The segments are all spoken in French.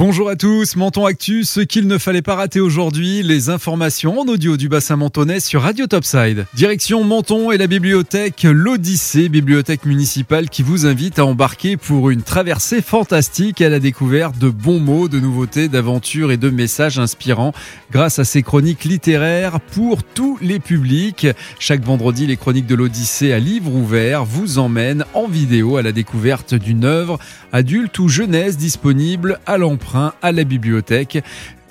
Bonjour à tous, Menton Actu, ce qu'il ne fallait pas rater aujourd'hui, les informations en audio du bassin mentonais sur Radio Topside. Direction Menton et la bibliothèque L'Odyssée, bibliothèque municipale qui vous invite à embarquer pour une traversée fantastique à la découverte de bons mots, de nouveautés, d'aventures et de messages inspirants grâce à ces chroniques littéraires pour tous les publics. Chaque vendredi, les chroniques de l'Odyssée à livre ouvert vous emmènent en vidéo à la découverte d'une œuvre adulte ou jeunesse disponible à à la bibliothèque.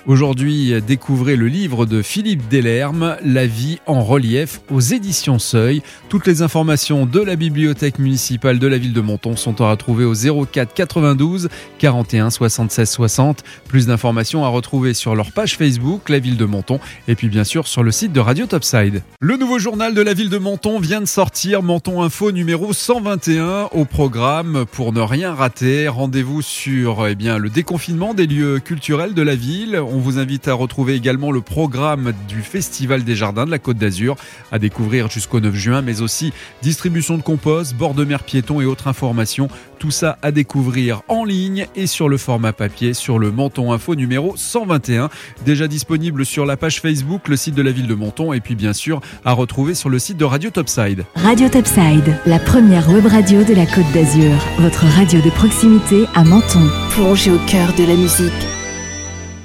Aujourd'hui, découvrez le livre de Philippe Delerme, La vie en relief aux éditions Seuil. Toutes les informations de la bibliothèque municipale de la ville de Menton sont à retrouver au 04 92 41 76 60. Plus d'informations à retrouver sur leur page Facebook, la ville de Menton, et puis bien sûr sur le site de Radio Topside. Le nouveau journal de la ville de Menton vient de sortir, Menton Info numéro 121 au programme pour ne rien rater. Rendez-vous sur eh bien, le déconfinement des lieux culturels de la ville on vous invite à retrouver également le programme du Festival des Jardins de la Côte d'Azur à découvrir jusqu'au 9 juin, mais aussi distribution de compost, bord de mer piéton et autres informations. Tout ça à découvrir en ligne et sur le format papier sur le Menton Info numéro 121, déjà disponible sur la page Facebook, le site de la ville de Menton et puis bien sûr à retrouver sur le site de Radio Topside. Radio Topside, la première web radio de la Côte d'Azur, votre radio de proximité à Menton. Plongez au cœur de la musique